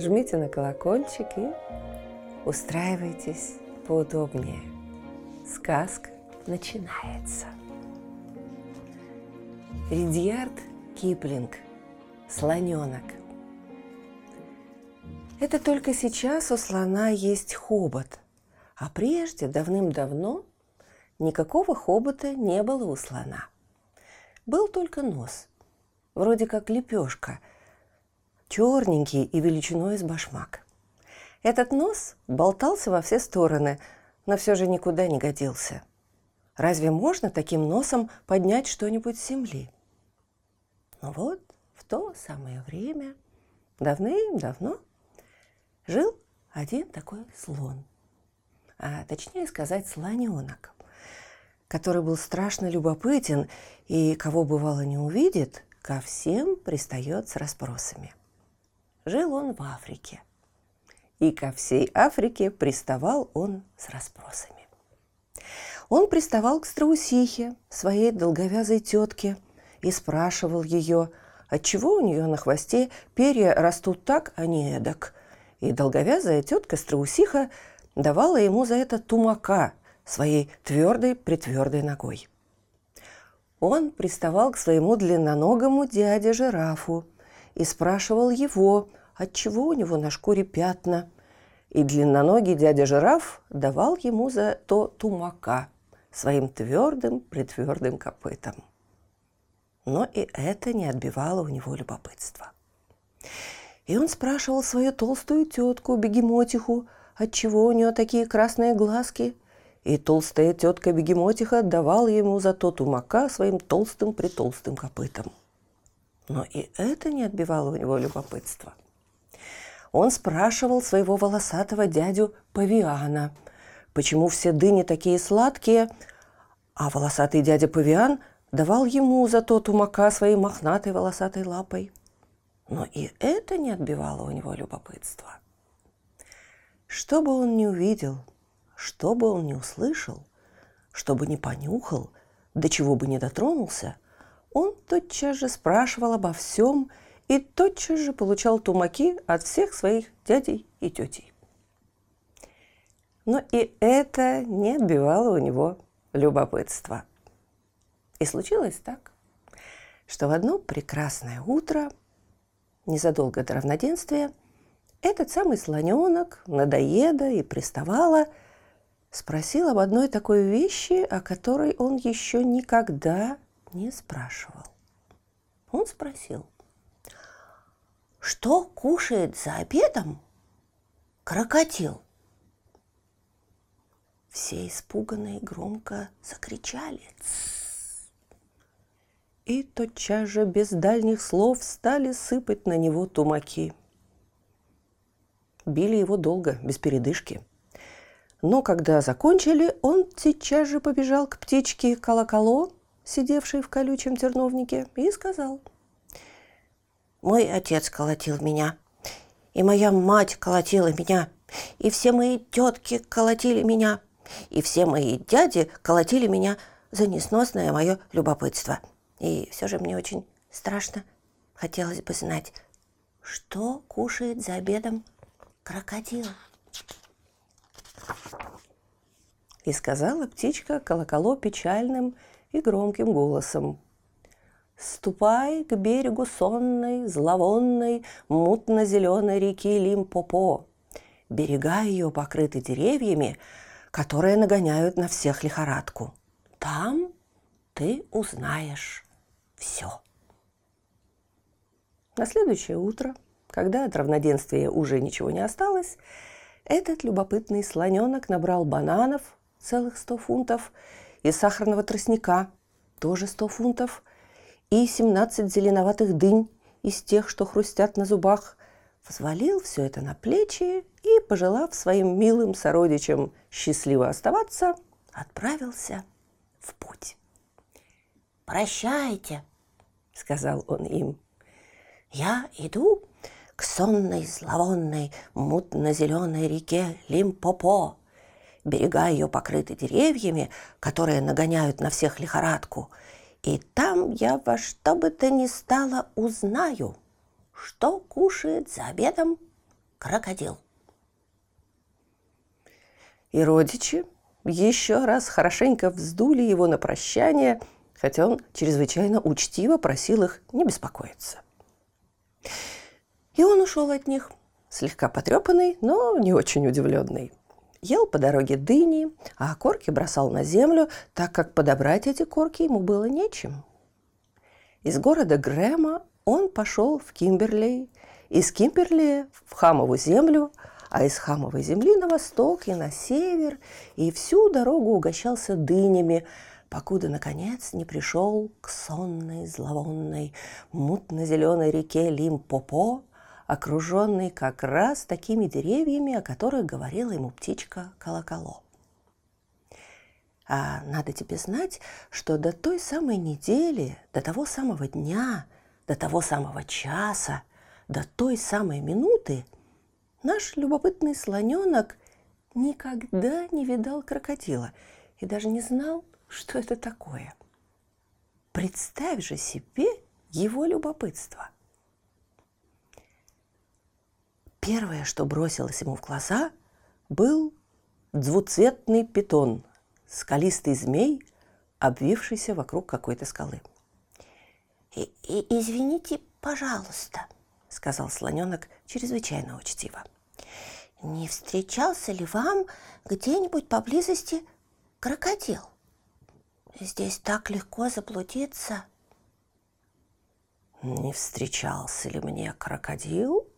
жмите на колокольчик и устраивайтесь поудобнее. Сказка начинается. Ридьярд Киплинг «Слоненок». Это только сейчас у слона есть хобот, а прежде, давным-давно, никакого хобота не было у слона. Был только нос, вроде как лепешка, черненький и величиной с башмак. Этот нос болтался во все стороны, но все же никуда не годился – Разве можно таким носом поднять что-нибудь с земли? Но вот в то самое время, давным-давно, жил один такой слон, а точнее сказать слоненок, который был страшно любопытен и, кого бывало не увидит, ко всем пристает с расспросами. Жил он в Африке, и ко всей Африке приставал он с расспросами. Он приставал к страусихе, своей долговязой тетке, и спрашивал ее, отчего у нее на хвосте перья растут так, а не эдак. И долговязая тетка страусиха давала ему за это тумака своей твердой-притвердой ногой. Он приставал к своему длинноногому дяде жирафу и спрашивал его, отчего у него на шкуре пятна. И длинноногий дядя жираф давал ему за то тумака – своим твердым, притвердым копытом. Но и это не отбивало у него любопытства. И он спрашивал свою толстую тетку, бегемотиху, отчего у нее такие красные глазки, и толстая тетка бегемотиха давала ему за то тумака своим толстым-притолстым копытом. Но и это не отбивало у него любопытства. Он спрашивал своего волосатого дядю Павиана – почему все дыни такие сладкие, а волосатый дядя Павиан давал ему за то тумака своей мохнатой волосатой лапой. Но и это не отбивало у него любопытства. Что бы он ни увидел, что бы он ни услышал, что бы ни понюхал, до чего бы ни дотронулся, он тотчас же спрашивал обо всем и тотчас же получал тумаки от всех своих дядей и тетей. Но и это не отбивало у него любопытства. И случилось так, что в одно прекрасное утро, незадолго до равноденствия, этот самый слоненок, надоеда и приставала, спросил об одной такой вещи, о которой он еще никогда не спрашивал. Он спросил, что кушает за обедом крокодил? Все испуганные громко закричали. И тотчас же без дальних слов стали сыпать на него тумаки. Били его долго, без передышки. Но когда закончили, он сейчас же побежал к птичке Колоколо, сидевшей в колючем терновнике, и сказал. «Мой отец колотил меня, и моя мать колотила меня, и все мои тетки колотили меня, и все мои дяди колотили меня за несносное мое любопытство. И все же мне очень страшно хотелось бы знать, что кушает за обедом крокодил. И сказала птичка колоколо печальным и громким голосом. Ступай к берегу сонной, зловонной, мутно-зеленой реки Лимпопо. Берега ее покрыты деревьями, которые нагоняют на всех лихорадку. Там ты узнаешь все. На следующее утро, когда от равноденствия уже ничего не осталось, этот любопытный слоненок набрал бананов целых сто фунтов и сахарного тростника тоже сто фунтов и 17 зеленоватых дынь из тех, что хрустят на зубах, взвалил все это на плечи и, пожелав своим милым сородичам счастливо оставаться, отправился в путь. «Прощайте», — сказал он им. «Я иду к сонной, зловонной, мутно-зеленой реке Лимпопо. Берега ее покрыты деревьями, которые нагоняют на всех лихорадку. И там я во что бы то ни стало узнаю, что кушает за обедом крокодил. И родичи еще раз хорошенько вздули его на прощание, хотя он чрезвычайно учтиво просил их не беспокоиться. И он ушел от них, слегка потрепанный, но не очень удивленный. Ел по дороге дыни, а корки бросал на землю, так как подобрать эти корки ему было нечем. Из города Грэма он пошел в Кимберлей, из Кимберли в Хамову землю, а из Хамовой земли на восток и на север, и всю дорогу угощался дынями, покуда, наконец, не пришел к сонной, зловонной, мутно-зеленой реке Лимпопо, окруженный как раз такими деревьями, о которых говорила ему птичка Колоколо. А надо тебе знать, что до той самой недели, до того самого дня, до того самого часа, до той самой минуты наш любопытный слоненок никогда не видал крокодила и даже не знал, что это такое. Представь же себе его любопытство – Первое, что бросилось ему в глаза, был двуцветный питон, скалистый змей, обвившийся вокруг какой-то скалы. И, и, «Извините, пожалуйста», — сказал слоненок чрезвычайно учтиво. «Не встречался ли вам где-нибудь поблизости крокодил? Здесь так легко заблудиться». «Не встречался ли мне крокодил?»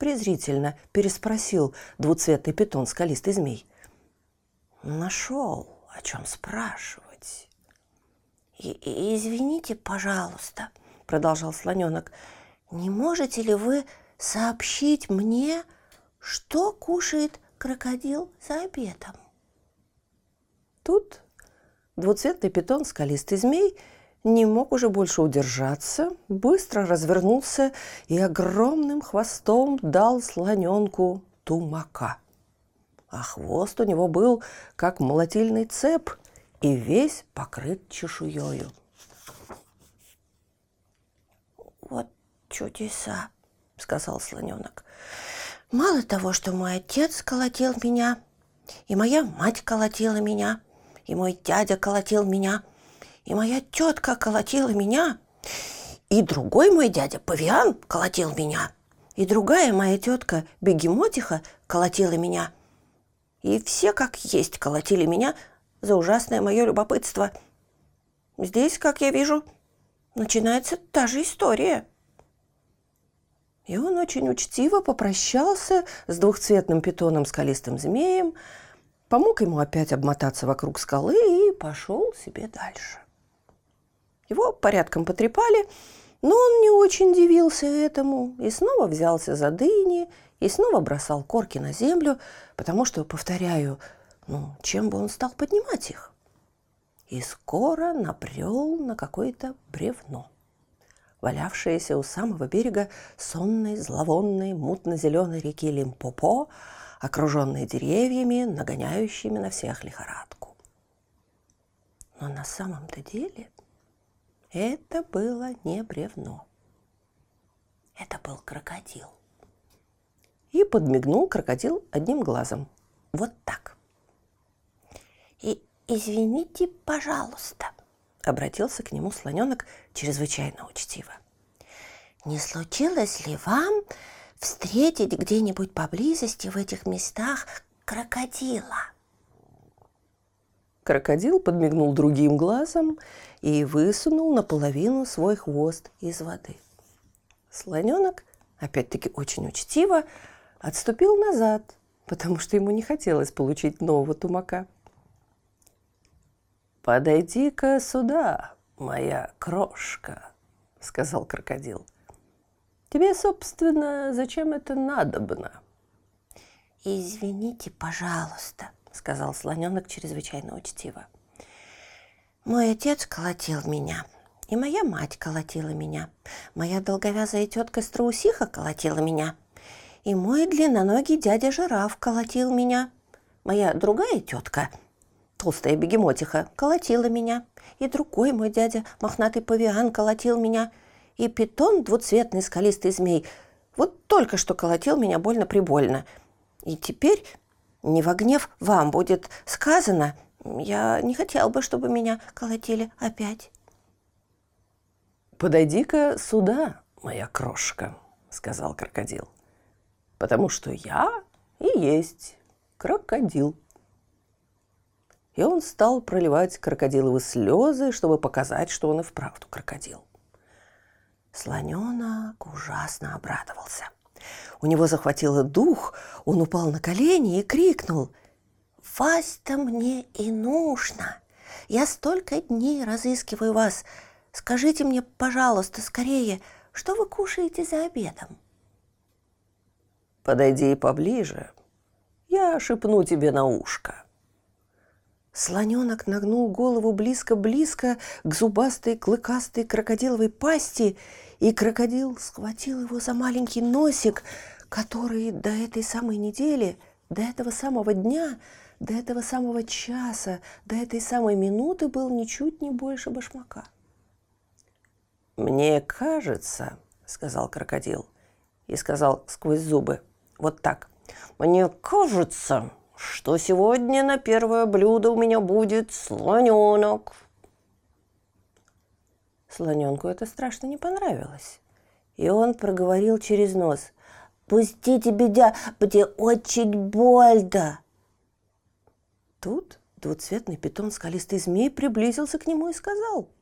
Презрительно переспросил двуцветный питон скалистый змей. Нашел, о чем спрашивать. И, «Извините, пожалуйста», — продолжал слоненок, «не можете ли вы сообщить мне, что кушает крокодил за обедом?» Тут двуцветный питон скалистый змей — не мог уже больше удержаться, быстро развернулся и огромным хвостом дал слоненку тумака. А хвост у него был, как молотильный цеп, и весь покрыт чешуею. «Вот чудеса!» — сказал слоненок. «Мало того, что мой отец колотил меня, и моя мать колотила меня, и мой дядя колотил меня, и моя тетка колотила меня, и другой мой дядя Павиан колотил меня, и другая моя тетка Бегемотиха колотила меня. И все как есть колотили меня за ужасное мое любопытство. Здесь, как я вижу, начинается та же история. И он очень учтиво попрощался с двухцветным питоном скалистым змеем, помог ему опять обмотаться вокруг скалы и пошел себе дальше. Его порядком потрепали, но он не очень дивился этому и снова взялся за дыни, и снова бросал корки на землю, потому что, повторяю, ну, чем бы он стал поднимать их? И скоро напрел на какое-то бревно, валявшееся у самого берега сонной, зловонной, мутно-зеленой реки Лимпопо, окруженной деревьями, нагоняющими на всех лихорадку. Но на самом-то деле это было не бревно. Это был крокодил. И подмигнул крокодил одним глазом. Вот так. И извините, пожалуйста, обратился к нему слоненок чрезвычайно учтиво. Не случилось ли вам встретить где-нибудь поблизости в этих местах крокодила? Крокодил подмигнул другим глазом и высунул наполовину свой хвост из воды. Слоненок, опять-таки очень учтиво, отступил назад, потому что ему не хотелось получить нового тумака. «Подойди-ка сюда, моя крошка», — сказал крокодил. Тебе, собственно, зачем это надобно? «Извините, пожалуйста», — сказал слоненок чрезвычайно учтиво. «Мой отец колотил меня, и моя мать колотила меня. Моя долговязая тетка Страусиха колотила меня. И мой длинноногий дядя Жираф колотил меня. Моя другая тетка, толстая бегемотиха, колотила меня. И другой мой дядя, мохнатый павиан, колотил меня. И питон, двуцветный скалистый змей, вот только что колотил меня больно-прибольно. И теперь, не во гнев вам будет сказано, я не хотел бы, чтобы меня колотили опять. «Подойди-ка сюда, моя крошка», — сказал крокодил, «потому что я и есть крокодил». И он стал проливать крокодиловые слезы, чтобы показать, что он и вправду крокодил. Слоненок ужасно обрадовался. У него захватило дух, он упал на колени и крикнул «Вас-то мне и нужно! Я столько дней разыскиваю вас, Скажите мне, пожалуйста, скорее, что вы кушаете за обедом?» «Подойди поближе, я шепну тебе на ушко». Слоненок нагнул голову близко-близко к зубастой, клыкастой крокодиловой пасти, и крокодил схватил его за маленький носик, который до этой самой недели, до этого самого дня, до этого самого часа, до этой самой минуты был ничуть не больше башмака. «Мне кажется», — сказал крокодил, и сказал сквозь зубы, вот так, «Мне кажется, что сегодня на первое блюдо у меня будет слоненок». Слоненку это страшно не понравилось, и он проговорил через нос, «Пустите, бедя, мне очень больно!» Тут двуцветный питон скалистый змей приблизился к нему и сказал –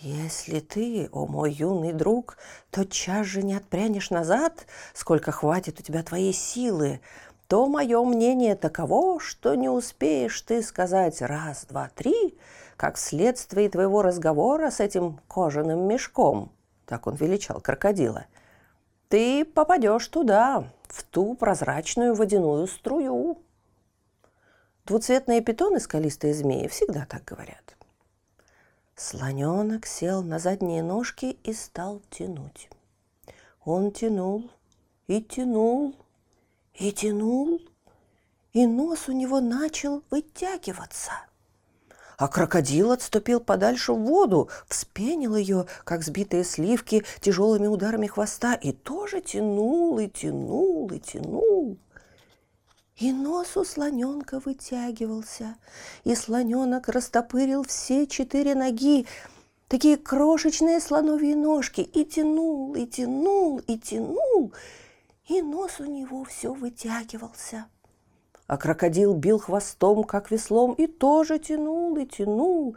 если ты, о мой юный друг, тотчас же не отпрянешь назад, сколько хватит у тебя твоей силы, то мое мнение таково, что не успеешь ты сказать раз, два, три, как вследствие твоего разговора с этим кожаным мешком, так он величал крокодила, ты попадешь туда, в ту прозрачную водяную струю. Двуцветные питоны скалистые змеи всегда так говорят – Слоненок сел на задние ножки и стал тянуть. Он тянул и тянул и тянул, и нос у него начал вытягиваться. А крокодил отступил подальше в воду, вспенил ее, как сбитые сливки, тяжелыми ударами хвоста, и тоже тянул, и тянул, и тянул. И нос у слоненка вытягивался, и слоненок растопырил все четыре ноги, такие крошечные слоновьи ножки, и тянул, и тянул, и тянул, и нос у него все вытягивался. А крокодил бил хвостом, как веслом, и тоже тянул, и тянул,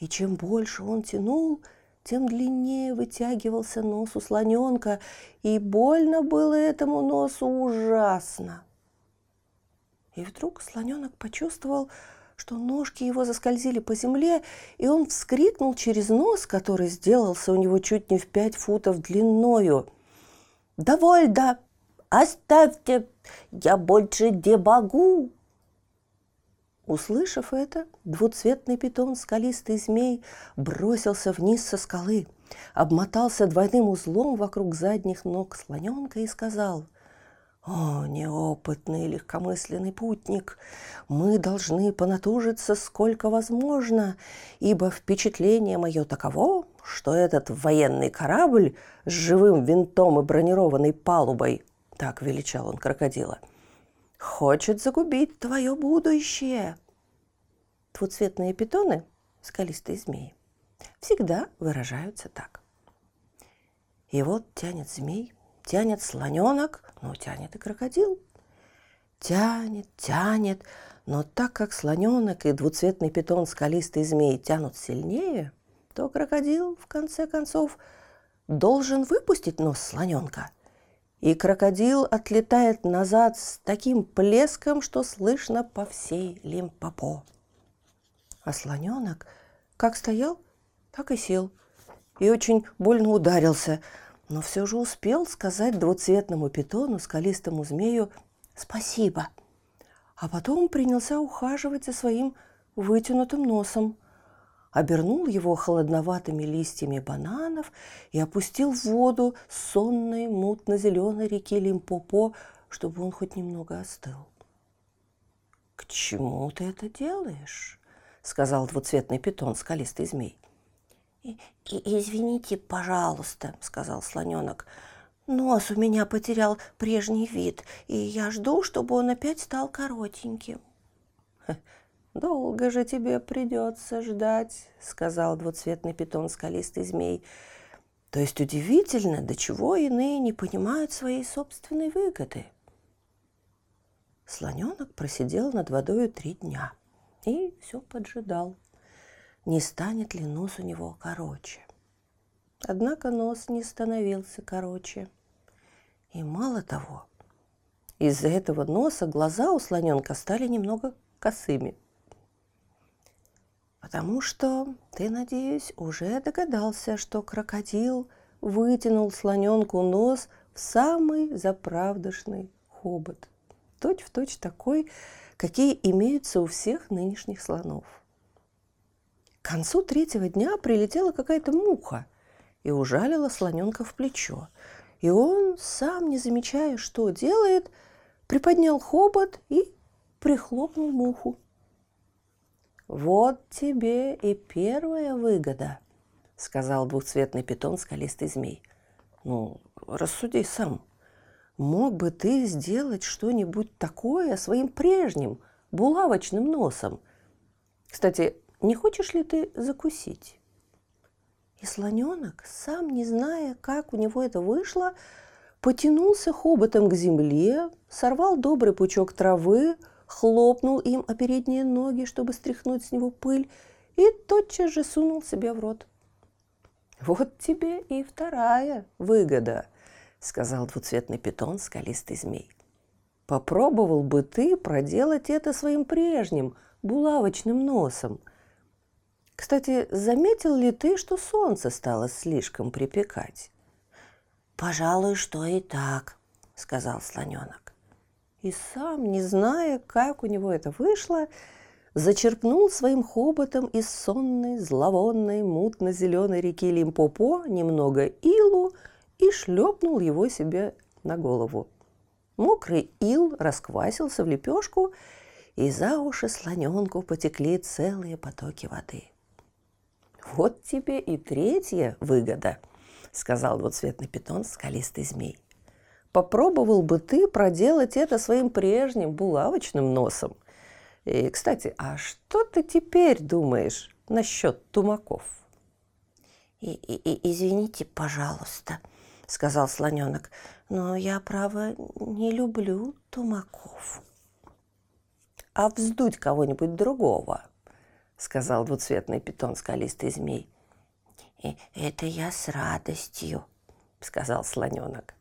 и чем больше он тянул, тем длиннее вытягивался нос у слоненка, и больно было этому носу ужасно. И вдруг слоненок почувствовал, что ножки его заскользили по земле, и он вскрикнул через нос, который сделался у него чуть не в пять футов длиною. «Довольно! Оставьте! Я больше не могу!» Услышав это, двуцветный питон скалистый змей бросился вниз со скалы, обмотался двойным узлом вокруг задних ног слоненка и сказал – о, неопытный легкомысленный путник, мы должны понатужиться сколько возможно, ибо впечатление мое таково, что этот военный корабль с живым винтом и бронированной палубой, так величал он крокодила, хочет загубить твое будущее. Двуцветные питоны, скалистые змеи, всегда выражаются так. И вот тянет змей – Тянет слоненок, ну, тянет и крокодил. Тянет, тянет, но так как слоненок и двуцветный питон скалистый змей тянут сильнее, то крокодил, в конце концов, должен выпустить нос слоненка. И крокодил отлетает назад с таким плеском, что слышно по всей Лимпопо. А слоненок как стоял, так и сел. И очень больно ударился – но все же успел сказать двуцветному питону, скалистому змею «Спасибо». А потом принялся ухаживать за своим вытянутым носом, обернул его холодноватыми листьями бананов и опустил в воду сонной мутно-зеленой реки Лимпопо, чтобы он хоть немного остыл. «К чему ты это делаешь?» — сказал двуцветный питон, скалистый змей. И, и, «Извините, пожалуйста», — сказал слоненок. «Нос у меня потерял прежний вид, и я жду, чтобы он опять стал коротеньким». «Долго же тебе придется ждать», — сказал двуцветный питон скалистый змей. «То есть удивительно, до чего иные не понимают своей собственной выгоды». Слоненок просидел над водой три дня и все поджидал не станет ли нос у него короче. Однако нос не становился короче. И мало того, из-за этого носа глаза у слоненка стали немного косыми. Потому что, ты, надеюсь, уже догадался, что крокодил вытянул слоненку нос в самый заправдошный хобот. Точь в точь такой, какие имеются у всех нынешних слонов – к концу третьего дня прилетела какая-то муха и ужалила слоненка в плечо. И он, сам не замечая, что делает, приподнял хобот и прихлопнул муху. «Вот тебе и первая выгода», — сказал двухцветный питон скалистый змей. «Ну, рассуди сам. Мог бы ты сделать что-нибудь такое своим прежним булавочным носом? Кстати, не хочешь ли ты закусить?» И слоненок, сам не зная, как у него это вышло, потянулся хоботом к земле, сорвал добрый пучок травы, хлопнул им о передние ноги, чтобы стряхнуть с него пыль, и тотчас же сунул себе в рот. «Вот тебе и вторая выгода», — сказал двуцветный питон скалистый змей. «Попробовал бы ты проделать это своим прежним булавочным носом — кстати, заметил ли ты, что солнце стало слишком припекать? «Пожалуй, что и так», — сказал слоненок. И сам, не зная, как у него это вышло, зачерпнул своим хоботом из сонной, зловонной, мутно-зеленой реки Лимпопо немного илу и шлепнул его себе на голову. Мокрый ил расквасился в лепешку, и за уши слоненку потекли целые потоки воды. «Вот тебе и третья выгода», — сказал двуцветный питон скалистый змей. «Попробовал бы ты проделать это своим прежним булавочным носом. И, кстати, а что ты теперь думаешь насчет тумаков?» и, и, и, «Извините, пожалуйста», — сказал слоненок, «но я, право, не люблю тумаков». «А вздуть кого-нибудь другого?» сказал двуцветный питон скалистый змей. «Это я с радостью», — сказал слоненок.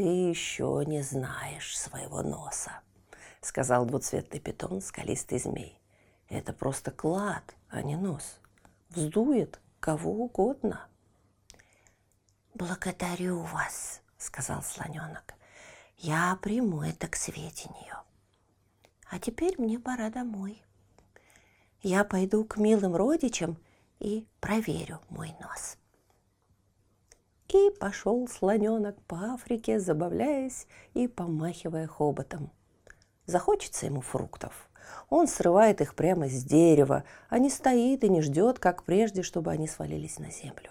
«Ты еще не знаешь своего носа», — сказал двуцветный питон скалистый змей. «Это просто клад, а не нос. Вздует кого угодно». «Благодарю вас», — сказал слоненок. «Я приму это к сведению. А теперь мне пора домой» я пойду к милым родичам и проверю мой нос. И пошел слоненок по Африке, забавляясь и помахивая хоботом. Захочется ему фруктов. Он срывает их прямо с дерева, а не стоит и не ждет, как прежде, чтобы они свалились на землю.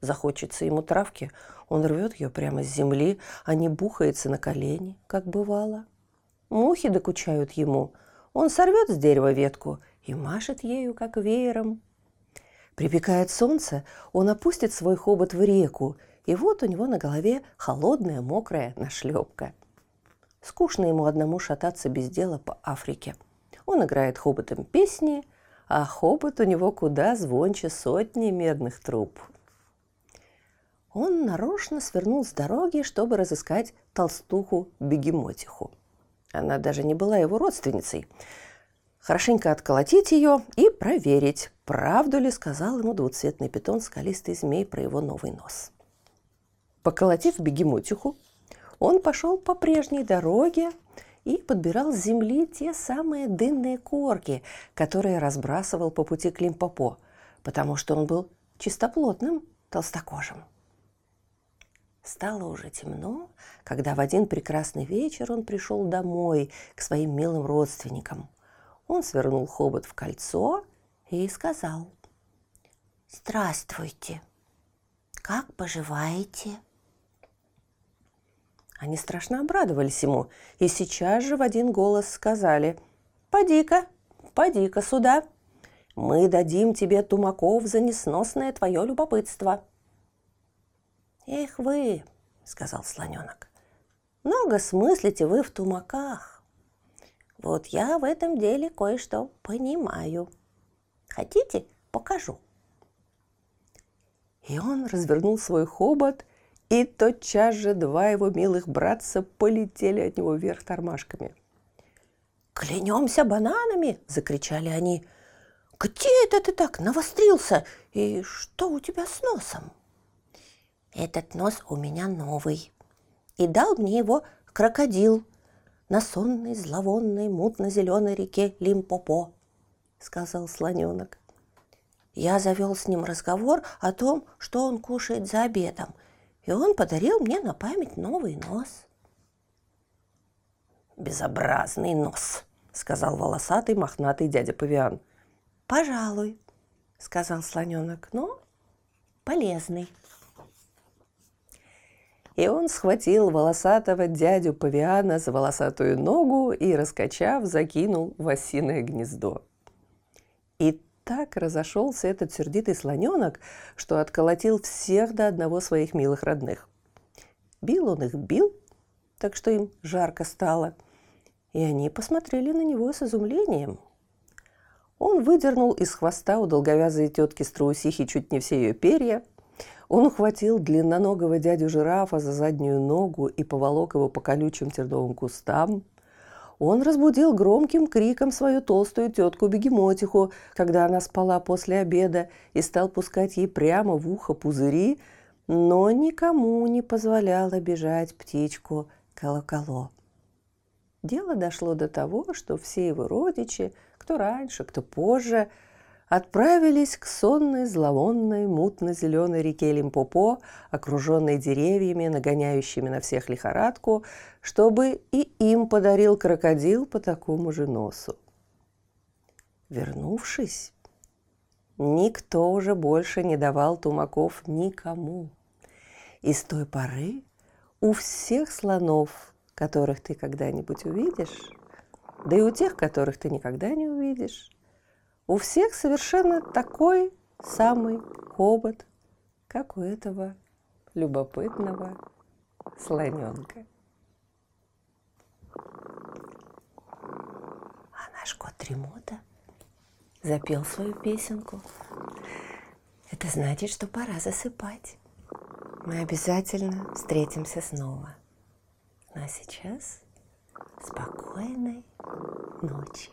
Захочется ему травки, он рвет ее прямо с земли, а не бухается на колени, как бывало. Мухи докучают ему. Он сорвет с дерева ветку и машет ею, как веером. Припекает солнце, он опустит свой хобот в реку, и вот у него на голове холодная мокрая нашлепка. Скучно ему одному шататься без дела по Африке. Он играет хоботом песни, а хобот у него куда звонче сотни медных труб. Он нарочно свернул с дороги, чтобы разыскать толстуху-бегемотиху. Она даже не была его родственницей – хорошенько отколотить ее и проверить, правду ли сказал ему двуцветный питон скалистый змей про его новый нос. Поколотив бегемотиху, он пошел по прежней дороге и подбирал с земли те самые дынные корки, которые разбрасывал по пути к Лимпопо, потому что он был чистоплотным толстокожим. Стало уже темно, когда в один прекрасный вечер он пришел домой к своим милым родственникам. Он свернул хобот в кольцо и сказал. «Здравствуйте! Как поживаете?» Они страшно обрадовались ему и сейчас же в один голос сказали «Поди-ка, поди-ка сюда, мы дадим тебе тумаков за несносное твое любопытство». «Эх вы!» — сказал слоненок. «Много смыслите вы в тумаках. Вот я в этом деле кое-что понимаю. Хотите, покажу?» И он развернул свой хобот, и тотчас же два его милых братца полетели от него вверх тормашками. «Клянемся бананами!» – закричали они. «Где это ты так навострился? И что у тебя с носом?» «Этот нос у меня новый. И дал мне его крокодил на сонной, зловонной, мутно-зеленой реке Лимпопо», — сказал слоненок. Я завел с ним разговор о том, что он кушает за обедом, и он подарил мне на память новый нос. «Безобразный нос», — сказал волосатый мохнатый дядя Павиан. «Пожалуй», — сказал слоненок, — «но полезный». И он схватил волосатого дядю Павиана за волосатую ногу и, раскачав, закинул в осиное гнездо. И так разошелся этот сердитый слоненок, что отколотил всех до одного своих милых родных. Бил он их, бил, так что им жарко стало, и они посмотрели на него с изумлением. Он выдернул из хвоста у долговязой тетки страусихи чуть не все ее перья, он ухватил длинноногого дядю жирафа за заднюю ногу и поволок его по колючим терновым кустам – он разбудил громким криком свою толстую тетку Бегемотиху, когда она спала после обеда, и стал пускать ей прямо в ухо пузыри, но никому не позволял обижать птичку Колоколо. Дело дошло до того, что все его родичи, кто раньше, кто позже, отправились к сонной, зловонной, мутно-зеленой реке Лимпопо, окруженной деревьями, нагоняющими на всех лихорадку, чтобы и им подарил крокодил по такому же носу. Вернувшись, никто уже больше не давал тумаков никому. И с той поры у всех слонов, которых ты когда-нибудь увидишь, да и у тех, которых ты никогда не увидишь, у всех совершенно такой самый хобот, как у этого любопытного слоненка. А наш кот Тремота запел свою песенку. Это значит, что пора засыпать. Мы обязательно встретимся снова. Ну а сейчас спокойной ночи.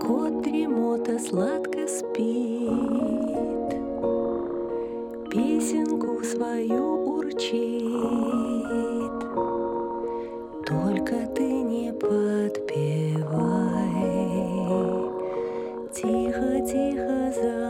Кот дремота сладко спит, Песенку свою урчит. Только ты не подпевай, Тихо-тихо засыпай,